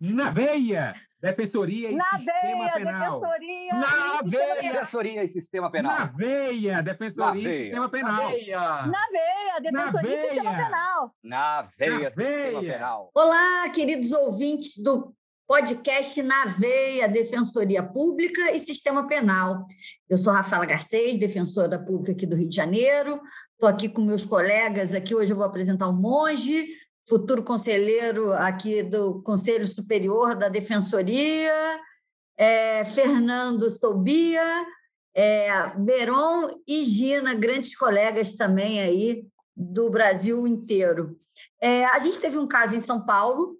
Na veia! Defensoria e Na Sistema veia, Penal. defensoria. Na veia. Defensoria e Sistema Penal. Na veia! Defensoria Na e veia. Sistema Penal. Na veia, defensoria e sistema veia. penal. Na veia, Na Sistema veia. Penal. Olá, queridos ouvintes do podcast Na Veia, Defensoria Pública e Sistema Penal. Eu sou Rafaela Garcês, defensora pública aqui do Rio de Janeiro. Estou aqui com meus colegas. Aqui hoje eu vou apresentar o Monge, futuro conselheiro aqui do Conselho Superior da Defensoria, é, Fernando Soubia, é, Beron e Gina, grandes colegas também aí do Brasil inteiro. É, a gente teve um caso em São Paulo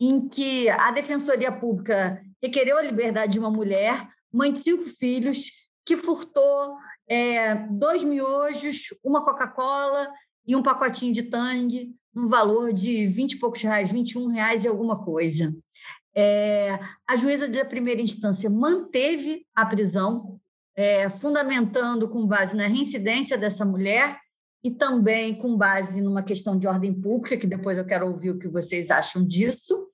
em que a Defensoria Pública requereu a liberdade de uma mulher, mãe de cinco filhos, que furtou é, dois miojos, uma Coca-Cola e um pacotinho de tangue, no valor de 20 e poucos reais, 21 reais e alguma coisa. É, a juíza da primeira instância manteve a prisão, é, fundamentando com base na reincidência dessa mulher e também com base numa questão de ordem pública, que depois eu quero ouvir o que vocês acham disso.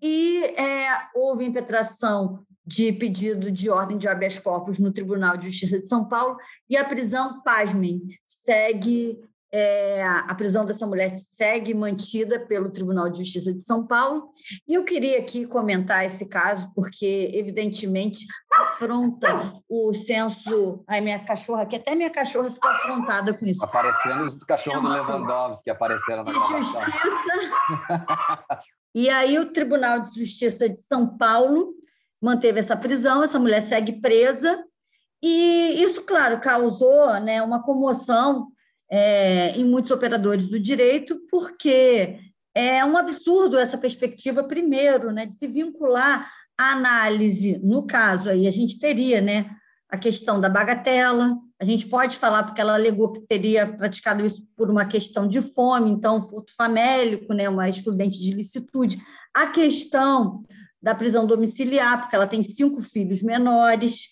E é, houve impetração de pedido de ordem de habeas corpus no Tribunal de Justiça de São Paulo e a prisão, pasmem, segue é, a prisão dessa mulher segue mantida pelo Tribunal de Justiça de São Paulo. E eu queria aqui comentar esse caso, porque, evidentemente, afronta o senso. Ai, minha cachorra aqui, até minha cachorra ficou afrontada com isso. Aparecendo os cachorros do. Lewandowski apareceram na. Justiça. e aí o Tribunal de Justiça de São Paulo manteve essa prisão, essa mulher segue presa, e isso, claro, causou né, uma comoção é, em muitos operadores do direito, porque é um absurdo essa perspectiva, primeiro, né, de se vincular a análise, no caso aí, a gente teria né, a questão da bagatela, a gente pode falar, porque ela alegou que teria praticado isso por uma questão de fome, então, furto famélico, né, uma excludente de licitude. A questão da prisão domiciliar, porque ela tem cinco filhos menores,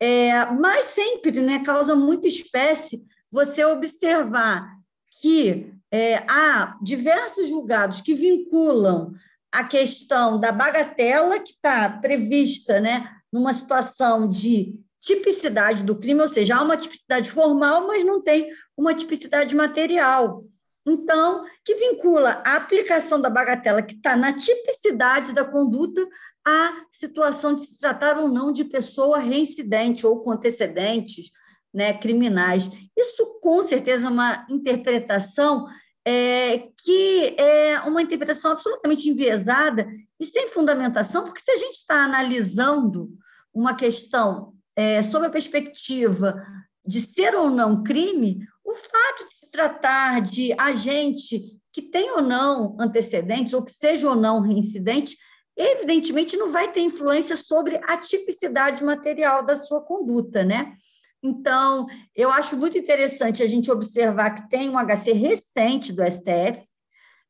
é, mas sempre né, causa muita espécie você observar que é, há diversos julgados que vinculam a questão da bagatela, que está prevista né, numa situação de tipicidade do crime, ou seja, há uma tipicidade formal, mas não tem uma tipicidade material. Então, que vincula a aplicação da bagatela, que está na tipicidade da conduta, à situação de se tratar ou não de pessoa reincidente ou com antecedentes né, criminais. Isso, com certeza, é uma interpretação é, que é uma interpretação absolutamente enviesada e sem fundamentação, porque se a gente está analisando uma questão é, sob a perspectiva de ser ou não crime, o fato de se tratar de agente que tem ou não antecedentes, ou que seja ou não reincidente, evidentemente não vai ter influência sobre a tipicidade material da sua conduta, né? Então, eu acho muito interessante a gente observar que tem um HC recente do STF,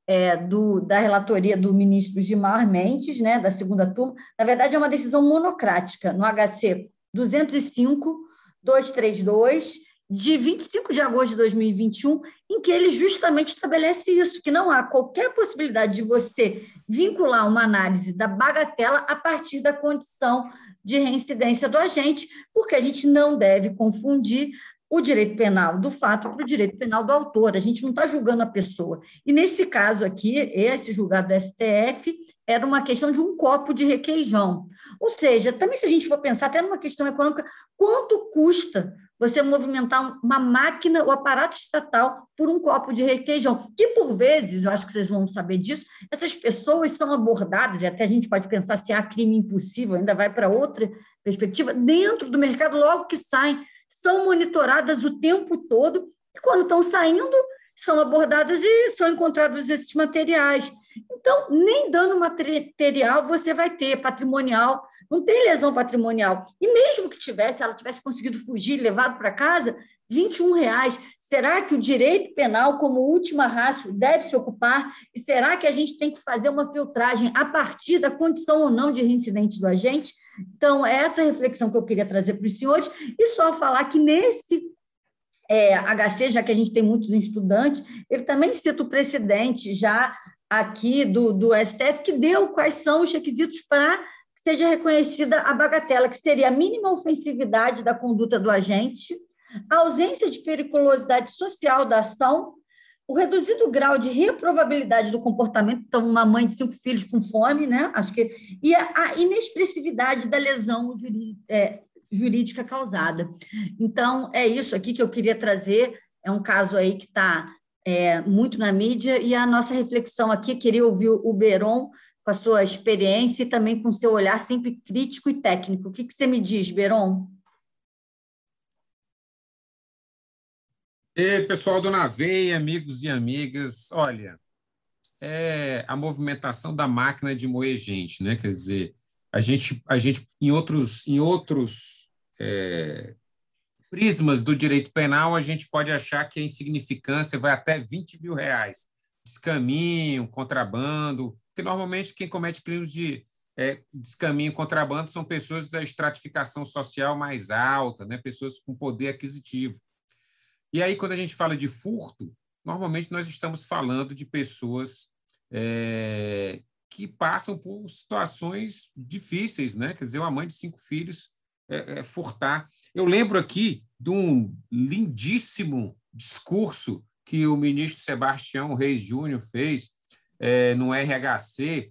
é, do, da relatoria do ministro Gilmar Mendes, né, da segunda turma. Na verdade, é uma decisão monocrática, no HC 205-232, de 25 de agosto de 2021, em que ele justamente estabelece isso, que não há qualquer possibilidade de você vincular uma análise da bagatela a partir da condição de reincidência do agente, porque a gente não deve confundir o direito penal do fato para o direito penal do autor. A gente não está julgando a pessoa. E nesse caso aqui, esse julgado do STF era uma questão de um copo de requeijão. Ou seja, também se a gente for pensar até numa questão econômica, quanto custa você movimentar uma máquina, o aparato estatal, por um copo de requeijão? Que, por vezes, eu acho que vocês vão saber disso, essas pessoas são abordadas, e até a gente pode pensar se há crime impossível, ainda vai para outra perspectiva, dentro do mercado, logo que saem, são monitoradas o tempo todo, e quando estão saindo, são abordadas e são encontrados esses materiais. Então, nem dano material você vai ter, patrimonial, não tem lesão patrimonial. E mesmo que tivesse, ela tivesse conseguido fugir, levado para casa, 21 reais. Será que o direito penal, como última raça, deve se ocupar? E será que a gente tem que fazer uma filtragem a partir da condição ou não de reincidente do agente? Então, é essa reflexão que eu queria trazer para os senhores, e só falar que nesse é, HC, já que a gente tem muitos estudantes, ele também cita o precedente já aqui do, do STF, que deu quais são os requisitos para que seja reconhecida a bagatela, que seria a mínima ofensividade da conduta do agente, a ausência de periculosidade social da ação, o reduzido grau de reprovabilidade do comportamento, então, uma mãe de cinco filhos com fome, né? Acho que. E a inexpressividade da lesão é, jurídica causada. Então, é isso aqui que eu queria trazer. É um caso aí que está é, muito na mídia, e a nossa reflexão aqui, queria ouvir o Beron com a sua experiência e também com o seu olhar sempre crítico e técnico. O que, que você me diz, Beron? E pessoal do Naveia, amigos e amigas, olha, é a movimentação da máquina de moer gente, né? Quer dizer, a gente, a gente em outros, em outros é, prismas do direito penal, a gente pode achar que a insignificância vai até 20 mil reais. Descaminho, contrabando, porque normalmente quem comete crimes de é, descaminho, contrabando são pessoas da estratificação social mais alta, né? pessoas com poder aquisitivo. E aí, quando a gente fala de furto, normalmente nós estamos falando de pessoas é, que passam por situações difíceis, né? Quer dizer, uma mãe de cinco filhos é, é, furtar. Eu lembro aqui de um lindíssimo discurso que o ministro Sebastião Reis Júnior fez é, no RHC.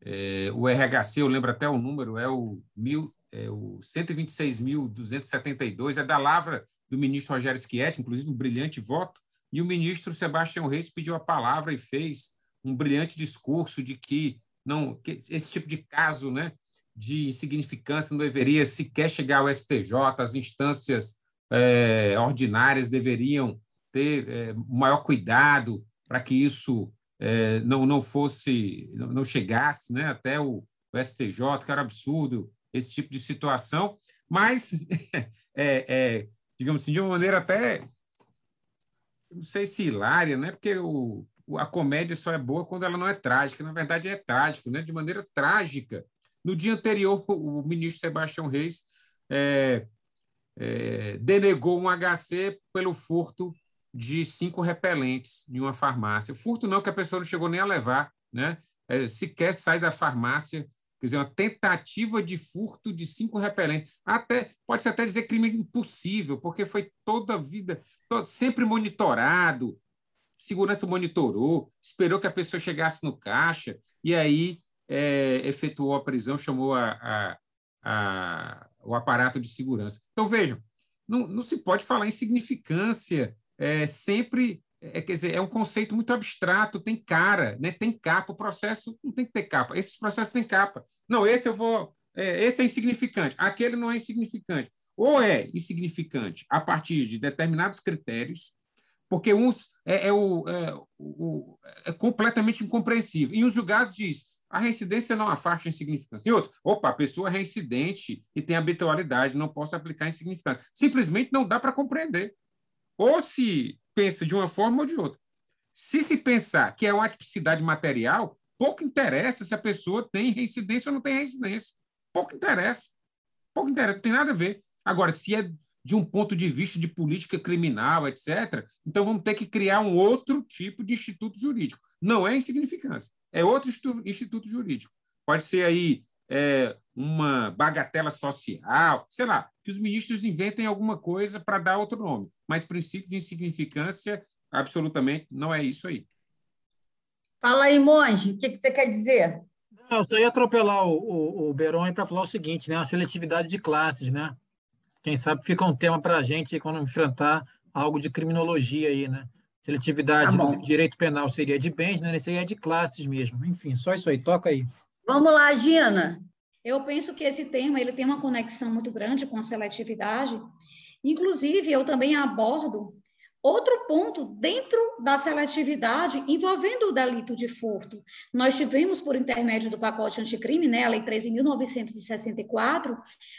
É, o RHC, eu lembro até o número, é o, mil, é o 126.272, é da lavra do ministro Rogério Schietti, inclusive um brilhante voto, e o ministro Sebastião Reis pediu a palavra e fez um brilhante discurso de que não que esse tipo de caso, né, de insignificância não deveria sequer chegar ao STJ, as instâncias é, ordinárias deveriam ter é, maior cuidado para que isso é, não, não fosse, não chegasse né, até o, o, STJ, que era absurdo esse tipo de situação, mas é, é, digamos assim, de uma maneira até, não sei se hilária, né? porque o, a comédia só é boa quando ela não é trágica. Na verdade, é trágica, né? de maneira trágica. No dia anterior, o ministro Sebastião Reis é, é, denegou um HC pelo furto de cinco repelentes em uma farmácia. Furto não, que a pessoa não chegou nem a levar, né? É, sequer sai da farmácia quer dizer, uma tentativa de furto de cinco repelentes. Até, pode-se até dizer crime impossível, porque foi toda a vida, todo, sempre monitorado, segurança monitorou, esperou que a pessoa chegasse no caixa, e aí é, efetuou a prisão, chamou a, a, a, o aparato de segurança. Então, vejam, não, não se pode falar em significância, é, sempre é, quer dizer, é um conceito muito abstrato, tem cara, né? tem capa. O processo não tem que ter capa. Esses processos têm capa. Não, esse eu vou. É, esse é insignificante, aquele não é insignificante. Ou é insignificante a partir de determinados critérios, porque uns é, é o, é, o, é completamente incompreensível. E os julgados diz a reincidência não afasta insignificância. E outro, opa, a pessoa é reincidente e tem habitualidade, não posso aplicar insignificância. Simplesmente não dá para compreender. Ou se pensa de uma forma ou de outra. Se se pensar que é uma atipicidade material, pouco interessa se a pessoa tem reincidência ou não tem reincidência. Pouco interessa. Pouco interessa, não tem nada a ver. Agora, se é de um ponto de vista de política criminal, etc., então vamos ter que criar um outro tipo de instituto jurídico. Não é insignificância, é outro instituto jurídico. Pode ser aí é, uma bagatela social, sei lá, que os ministros inventem alguma coisa para dar outro nome. Mas princípio de insignificância, absolutamente, não é isso aí. Fala aí, Monge, o que, que você quer dizer? Não, eu só ia atropelar o, o, o Beron para falar o seguinte, né? A seletividade de classes, né? Quem sabe fica um tema para a gente quando enfrentar algo de criminologia aí, né? Seletividade tá do direito penal seria de bens, né? É de classes mesmo. Enfim, só isso aí. Toca aí. Vamos lá, Gina. Eu penso que esse tema ele tem uma conexão muito grande com a seletividade. Inclusive, eu também abordo Outro ponto, dentro da seletividade envolvendo o delito de furto, nós tivemos, por intermédio do pacote anticrime, né, a Lei 13.964,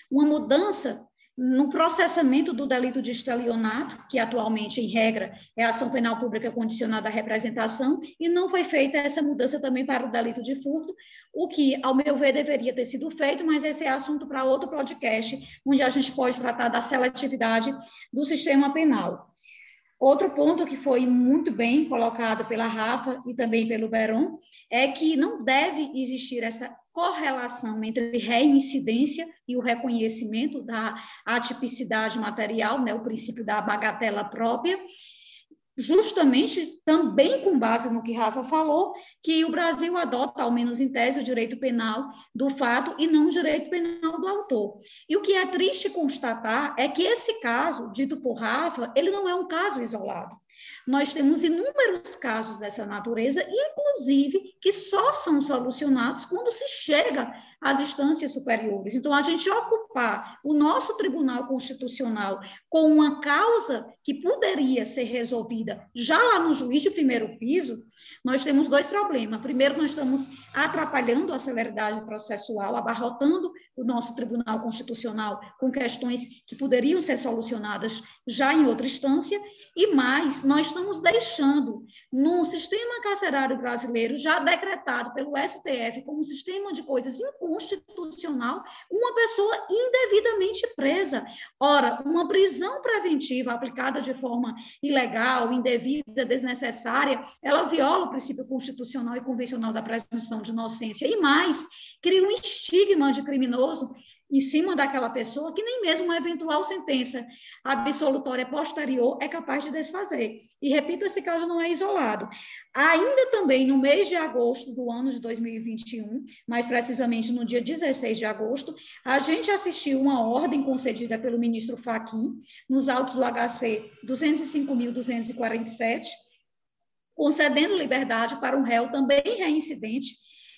uma mudança no processamento do delito de estelionato, que atualmente, em regra, é ação penal pública condicionada à representação, e não foi feita essa mudança também para o delito de furto, o que, ao meu ver, deveria ter sido feito, mas esse é assunto para outro podcast, onde a gente pode tratar da seletividade do sistema penal. Outro ponto que foi muito bem colocado pela Rafa e também pelo Beron é que não deve existir essa correlação entre reincidência e o reconhecimento da atipicidade material, né, o princípio da bagatela própria, justamente também com base no que Rafa falou, que o Brasil adota, ao menos em tese, o direito penal do fato e não o direito penal do autor. E o que é triste constatar é que esse caso, dito por Rafa, ele não é um caso isolado. Nós temos inúmeros casos dessa natureza, inclusive que só são solucionados quando se chega às instâncias superiores. Então, a gente ocupar o nosso Tribunal Constitucional com uma causa que poderia ser resolvida já lá no juiz de primeiro piso, nós temos dois problemas. Primeiro, nós estamos atrapalhando a celeridade processual, abarrotando o nosso Tribunal Constitucional com questões que poderiam ser solucionadas já em outra instância. E mais, nós estamos deixando no sistema carcerário brasileiro, já decretado pelo STF como um sistema de coisas inconstitucional, uma pessoa indevidamente presa. Ora, uma prisão preventiva aplicada de forma ilegal, indevida, desnecessária, ela viola o princípio constitucional e convencional da presunção de inocência. E mais, cria um estigma de criminoso em cima daquela pessoa que nem mesmo uma eventual sentença absolutória posterior é capaz de desfazer. E repito, esse caso não é isolado. Ainda também no mês de agosto do ano de 2021, mais precisamente no dia 16 de agosto, a gente assistiu uma ordem concedida pelo ministro Fachin nos autos do HC 205.247, concedendo liberdade para um réu também reincidente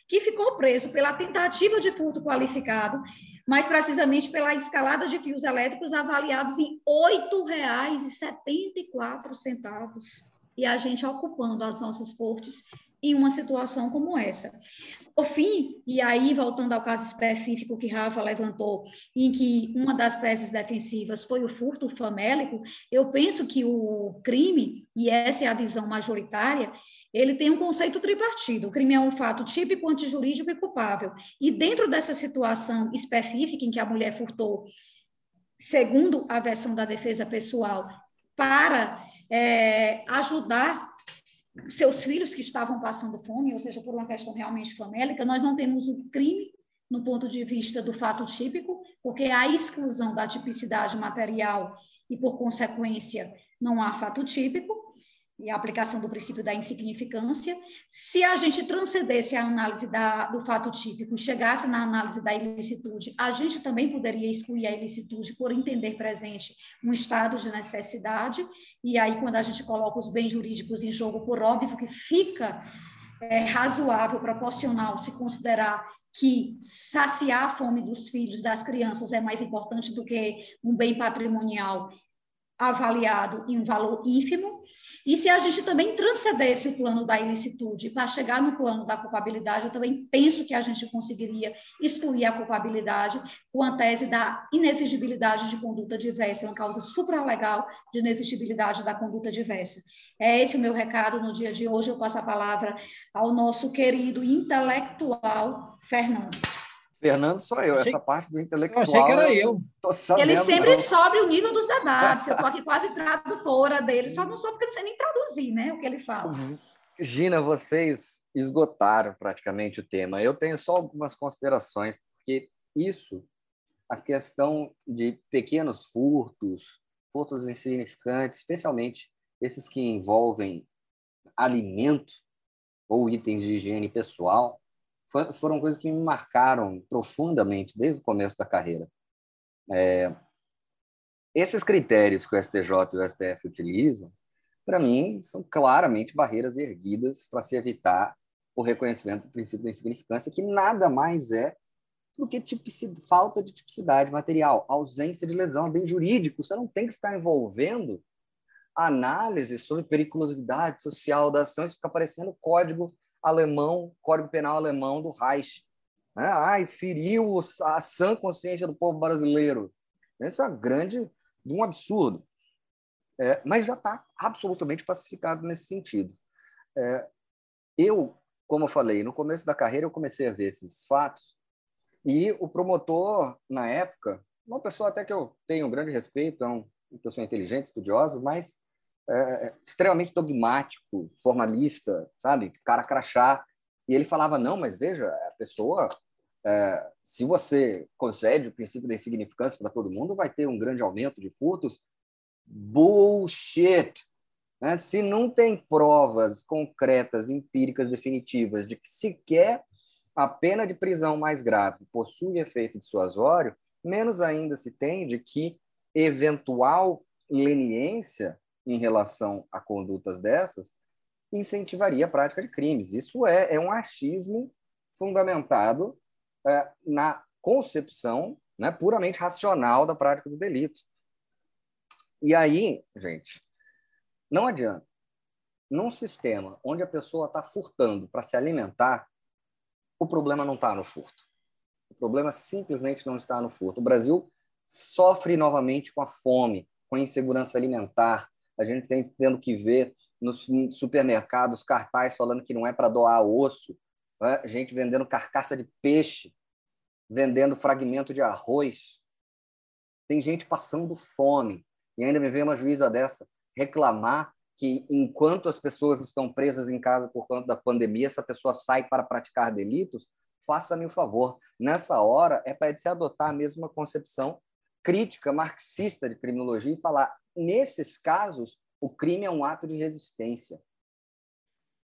que ficou preso pela tentativa de furto qualificado mais precisamente pela escalada de fios elétricos avaliados em R$ 8,74. E a gente ocupando as nossas cortes em uma situação como essa. Por fim, e aí voltando ao caso específico que Rafa levantou, em que uma das teses defensivas foi o furto famélico, eu penso que o crime, e essa é a visão majoritária, ele tem um conceito tripartido. O crime é um fato típico, antijurídico e culpável. E dentro dessa situação específica em que a mulher furtou, segundo a versão da defesa pessoal, para é, ajudar seus filhos que estavam passando fome, ou seja, por uma questão realmente famélica, nós não temos o crime no ponto de vista do fato típico, porque há exclusão da tipicidade material e, por consequência, não há fato típico e a aplicação do princípio da insignificância, se a gente transcendesse a análise da, do fato típico e chegasse na análise da ilicitude, a gente também poderia excluir a ilicitude por entender presente um estado de necessidade, e aí quando a gente coloca os bens jurídicos em jogo, por óbvio que fica é, razoável, proporcional, se considerar que saciar a fome dos filhos, das crianças, é mais importante do que um bem patrimonial avaliado em um valor ínfimo, e se a gente também transcendesse o plano da ilicitude para chegar no plano da culpabilidade, eu também penso que a gente conseguiria excluir a culpabilidade com a tese da inexigibilidade de conduta diversa, uma causa supralegal de inexigibilidade da conduta diversa. É esse o meu recado no dia de hoje. Eu passo a palavra ao nosso querido intelectual Fernando. Fernando sou eu, Achei- essa parte do intelectual. Eu achei que era eu. Tô sabendo, Ele sempre não. sobe o nível dos debates. Eu estou aqui quase tradutora dele, só não sou porque eu não sei nem traduzir né, o que ele fala. Gina, vocês esgotaram praticamente o tema. Eu tenho só algumas considerações, porque isso, a questão de pequenos furtos, furtos insignificantes, especialmente esses que envolvem alimento ou itens de higiene pessoal, foram coisas que me marcaram profundamente desde o começo da carreira. É, esses critérios que o STJ e o STF utilizam, para mim, são claramente barreiras erguidas para se evitar o reconhecimento do princípio da insignificância, que nada mais é do que falta de tipicidade material, ausência de lesão, bem jurídico. Você não tem que ficar envolvendo análise sobre periculosidade social da ação, isso fica parecendo código alemão, código penal alemão do Reich. Né? Ai, feriu a sã consciência do povo brasileiro. Isso é grande, um absurdo. É, mas já está absolutamente pacificado nesse sentido. É, eu, como eu falei, no começo da carreira eu comecei a ver esses fatos e o promotor, na época, uma pessoa até que eu tenho um grande respeito, é uma pessoa inteligente, estudiosa, mas é, é, extremamente dogmático, formalista, sabe? Cara crachá. E ele falava, não, mas veja, a pessoa, é, se você concede o princípio da insignificância para todo mundo, vai ter um grande aumento de furtos. Bullshit! Né? Se não tem provas concretas, empíricas, definitivas de que sequer a pena de prisão mais grave possui efeito dissuasório, menos ainda se tem de que eventual leniência em relação a condutas dessas incentivaria a prática de crimes. Isso é, é um achismo fundamentado é, na concepção né, puramente racional da prática do delito. E aí, gente, não adianta. Num sistema onde a pessoa está furtando para se alimentar, o problema não está no furto. O problema simplesmente não está no furto. O Brasil sofre novamente com a fome, com a insegurança alimentar, a gente tem tendo que ver nos supermercados cartaz falando que não é para doar osso, né? gente vendendo carcaça de peixe, vendendo fragmento de arroz. Tem gente passando fome. E ainda me vem uma juíza dessa reclamar que, enquanto as pessoas estão presas em casa por conta da pandemia, essa pessoa sai para praticar delitos, faça-me o favor. Nessa hora, é para se adotar a mesma concepção crítica marxista de criminologia e falar nesses casos, o crime é um ato de resistência.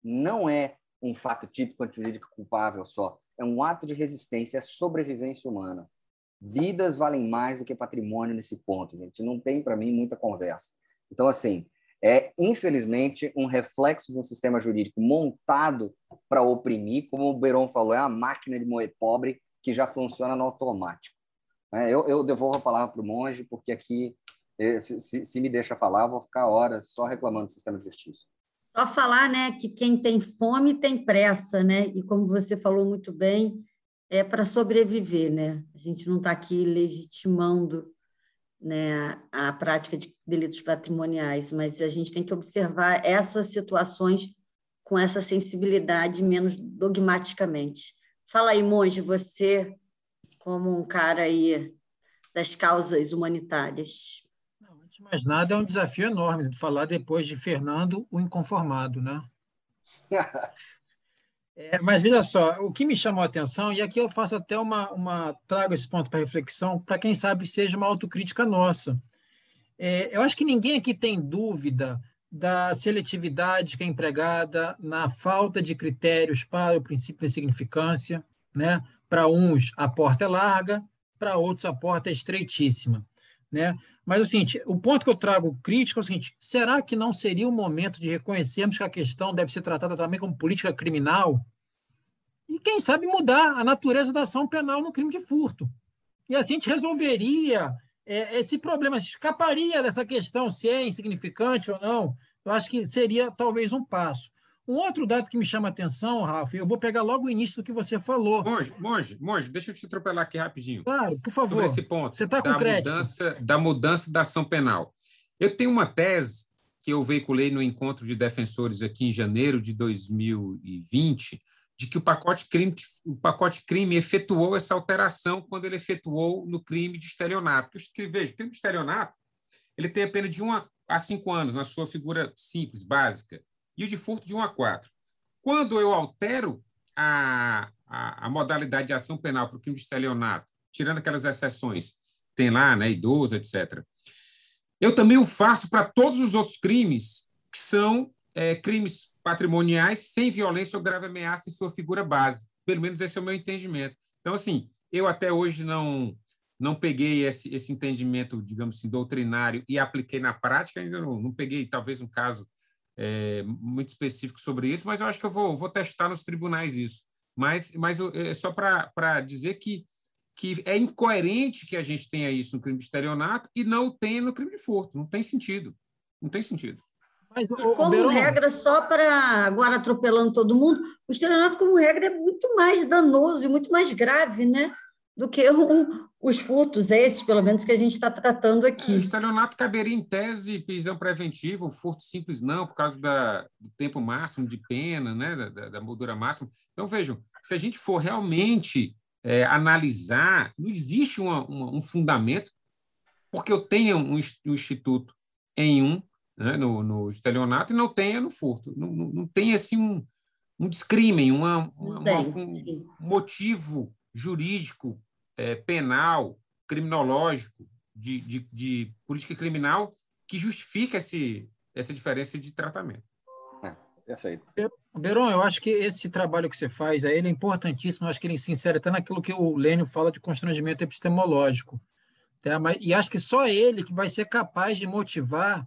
Não é um fato típico antijurídico culpável só. É um ato de resistência, é sobrevivência humana. Vidas valem mais do que patrimônio nesse ponto, gente. Não tem, para mim, muita conversa. Então, assim, é, infelizmente, um reflexo de um sistema jurídico montado para oprimir, como o Beron falou, é uma máquina de moer pobre que já funciona no automático. É, eu, eu devolvo a palavra para o monge, porque aqui se, se, se me deixa falar, vou ficar horas só reclamando do sistema de justiça. Só falar, né, que quem tem fome tem pressa, né? E como você falou muito bem, é para sobreviver, né? A gente não está aqui legitimando né, a prática de delitos patrimoniais, mas a gente tem que observar essas situações com essa sensibilidade menos dogmaticamente. Fala aí, Monge, você como um cara aí das causas humanitárias mais nada, é um desafio enorme de falar depois de Fernando, o inconformado, né? É, mas veja só, o que me chamou a atenção, e aqui eu faço até uma, uma trago esse ponto para reflexão, para quem sabe seja uma autocrítica nossa. É, eu acho que ninguém aqui tem dúvida da seletividade que é empregada na falta de critérios para o princípio da significância, né? Para uns a porta é larga, para outros a porta é estreitíssima, né? Mas o seguinte, o ponto que eu trago crítico é o seguinte: será que não seria o momento de reconhecermos que a questão deve ser tratada também como política criminal? E quem sabe mudar a natureza da ação penal no crime de furto? E assim a gente resolveria é, esse problema, escaparia dessa questão se é insignificante ou não. Eu acho que seria talvez um passo. Um outro dado que me chama a atenção, Rafa, eu vou pegar logo o início do que você falou. Monge, Monge, Monge, deixa eu te atropelar aqui rapidinho. Claro, por favor. Sobre esse ponto. Você está com crédito. Mudança, da mudança da ação penal. Eu tenho uma tese que eu veiculei no encontro de defensores aqui em janeiro de 2020, de que o pacote crime, o pacote crime efetuou essa alteração quando ele efetuou no crime de estelionato. Porque, veja, o crime de estelionato ele tem a pena de 1 a 5 anos, na sua figura simples, básica e o de furto de 1 a 4. Quando eu altero a, a, a modalidade de ação penal para o crime de estelionato, tirando aquelas exceções, tem lá, né, idoso, etc., eu também o faço para todos os outros crimes que são é, crimes patrimoniais sem violência ou grave ameaça em sua figura base. Pelo menos esse é o meu entendimento. Então, assim, eu até hoje não não peguei esse, esse entendimento, digamos assim, doutrinário e apliquei na prática, ainda não, não peguei, talvez, um caso é, muito específico sobre isso, mas eu acho que eu vou, vou testar nos tribunais isso. Mas, mas é só para dizer que, que é incoerente que a gente tenha isso no crime de estelionato e não tenha no crime de furto. Não tem sentido. Não tem sentido. Mas, e como regra, só para agora atropelando todo mundo, o estelionato, como regra, é muito mais danoso e muito mais grave, né? Do que um, os furtos, esses, pelo menos, que a gente está tratando aqui. É, o estelionato caberia em tese prisão preventiva, o furto simples não, por causa da, do tempo máximo de pena, né? da, da, da moldura máxima. Então, vejam, se a gente for realmente é, analisar, não existe uma, uma, um fundamento, porque eu tenho um, um instituto em um, né, no, no estelionato, e não tenha no furto. Não, não, não tem assim um, um discrimen, uma, uma, uma, um motivo jurídico, é, penal, criminológico, de, de, de, política criminal que justifica esse, essa diferença de tratamento. É, perfeito. Beron, eu acho que esse trabalho que você faz aí, ele é importantíssimo, eu acho que ele se insere até naquilo que o Lênio fala de constrangimento epistemológico. Tá? Mas, e acho que só ele que vai ser capaz de motivar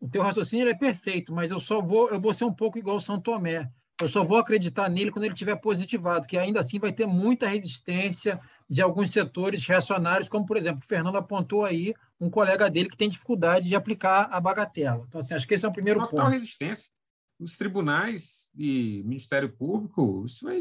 o teu raciocínio é perfeito, mas eu só vou, eu vou ser um pouco igual São Tomé. Eu só vou acreditar nele quando ele tiver positivado, que ainda assim vai ter muita resistência de alguns setores reacionários, como, por exemplo, o Fernando apontou aí um colega dele que tem dificuldade de aplicar a bagatela. Então, assim, acho que esse é o primeiro Total ponto. resistência. Os tribunais e Ministério Público, isso é,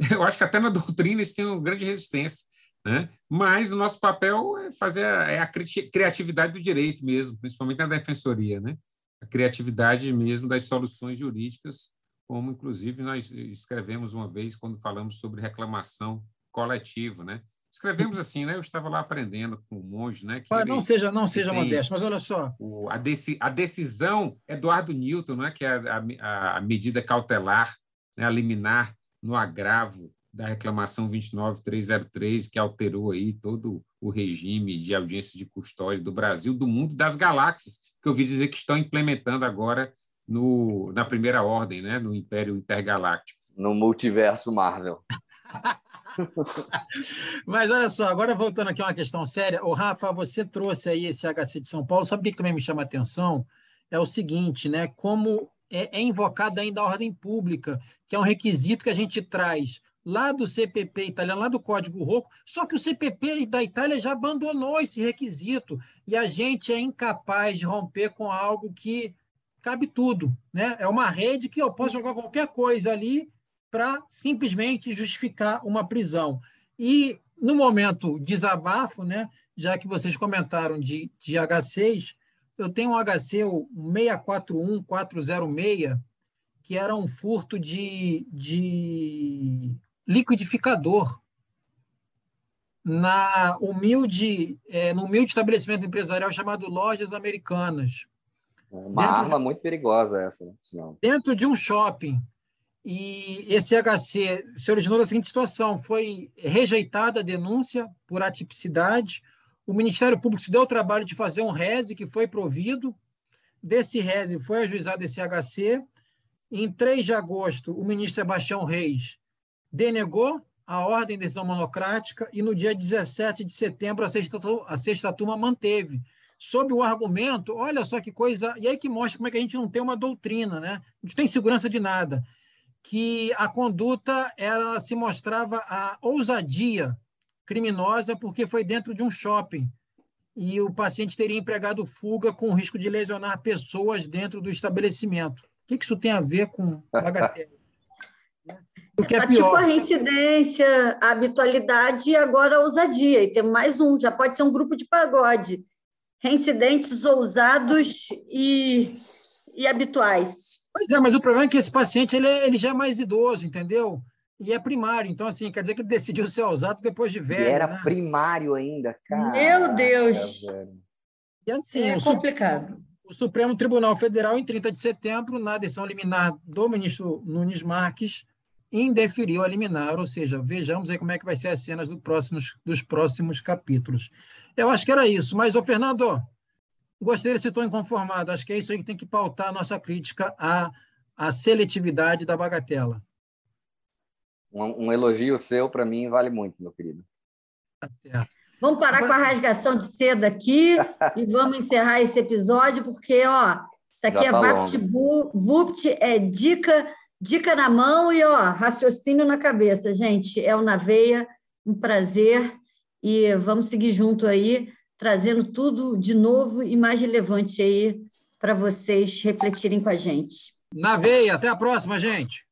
eu acho que até na doutrina eles têm uma grande resistência. Né? Mas o nosso papel é fazer a, é a criatividade do direito mesmo, principalmente na defensoria, né? a criatividade mesmo das soluções jurídicas, como inclusive nós escrevemos uma vez quando falamos sobre reclamação coletiva, né? Escrevemos assim, né? Eu estava lá aprendendo com o monge, né? Não ele, seja, não seja modesto, mas olha só. O, a, deci, a decisão Eduardo Newton, né? Que é a, a, a medida cautelar, né? a liminar no agravo da reclamação 29303, que alterou aí todo o regime de audiência de custódia do Brasil, do mundo das galáxias, que eu ouvi dizer que estão implementando agora no, na primeira ordem, né, no Império Intergaláctico. No multiverso Marvel. Mas olha só, agora voltando aqui a uma questão séria, o Rafa, você trouxe aí esse HC de São Paulo, sabe o que também me chama a atenção? É o seguinte, né? Como é, é invocada ainda a ordem pública, que é um requisito que a gente traz lá do CPP italiano, lá do Código Rocco, só que o CPP da Itália já abandonou esse requisito e a gente é incapaz de romper com algo que cabe tudo, né? É uma rede que eu posso jogar qualquer coisa ali para simplesmente justificar uma prisão. E no momento desabafo, né, já que vocês comentaram de, de H6, eu tenho um HC, o 641406, que era um furto de, de liquidificador na humilde, é, no humilde estabelecimento empresarial chamado Lojas Americanas. Uma dentro arma de, muito perigosa essa, né? Dentro de um shopping. E esse HC se originou da seguinte situação: foi rejeitada a denúncia por atipicidade. O Ministério Público se deu o trabalho de fazer um RESE que foi provido. Desse RESE foi ajuizado esse HC. Em 3 de agosto, o ministro Sebastião Reis denegou a ordem de decisão monocrática e no dia 17 de setembro a sexta, a sexta turma manteve, sob o argumento, olha só que coisa, e aí que mostra como é que a gente não tem uma doutrina, né? A gente tem segurança de nada, que a conduta ela se mostrava a ousadia criminosa porque foi dentro de um shopping e o paciente teria empregado fuga com risco de lesionar pessoas dentro do estabelecimento. O que isso tem a ver com bagatela? O que é tá pior. Tipo a reincidência, a habitualidade e agora a ousadia. E tem mais um, já pode ser um grupo de pagode. Reincidentes ousados e, e habituais. Pois é, mas o problema é que esse paciente ele, é, ele já é mais idoso, entendeu? E é primário, então, assim, quer dizer que ele decidiu ser ousado depois de velho. E era né? primário ainda, cara. Meu Deus! E assim, é o complicado. O Supremo Tribunal Federal, em 30 de setembro, na decisão liminar do ministro Nunes Marques, indeferiu a liminar, ou seja, vejamos aí como é que vai ser as cenas do próximos, dos próximos capítulos. Eu acho que era isso, mas, ô Fernando, gostei desse tom inconformado, acho que é isso aí que tem que pautar a nossa crítica à, à seletividade da bagatela. Um, um elogio seu, para mim, vale muito, meu querido. Tá certo. Vamos parar com a rasgação de seda aqui e vamos encerrar esse episódio, porque, ó, isso aqui Já é tá VaptVupt, é dica Dica na mão e ó, raciocínio na cabeça, gente. É o Na Veia, um prazer. E vamos seguir junto aí, trazendo tudo de novo e mais relevante aí para vocês refletirem com a gente. Na veia, até a próxima, gente.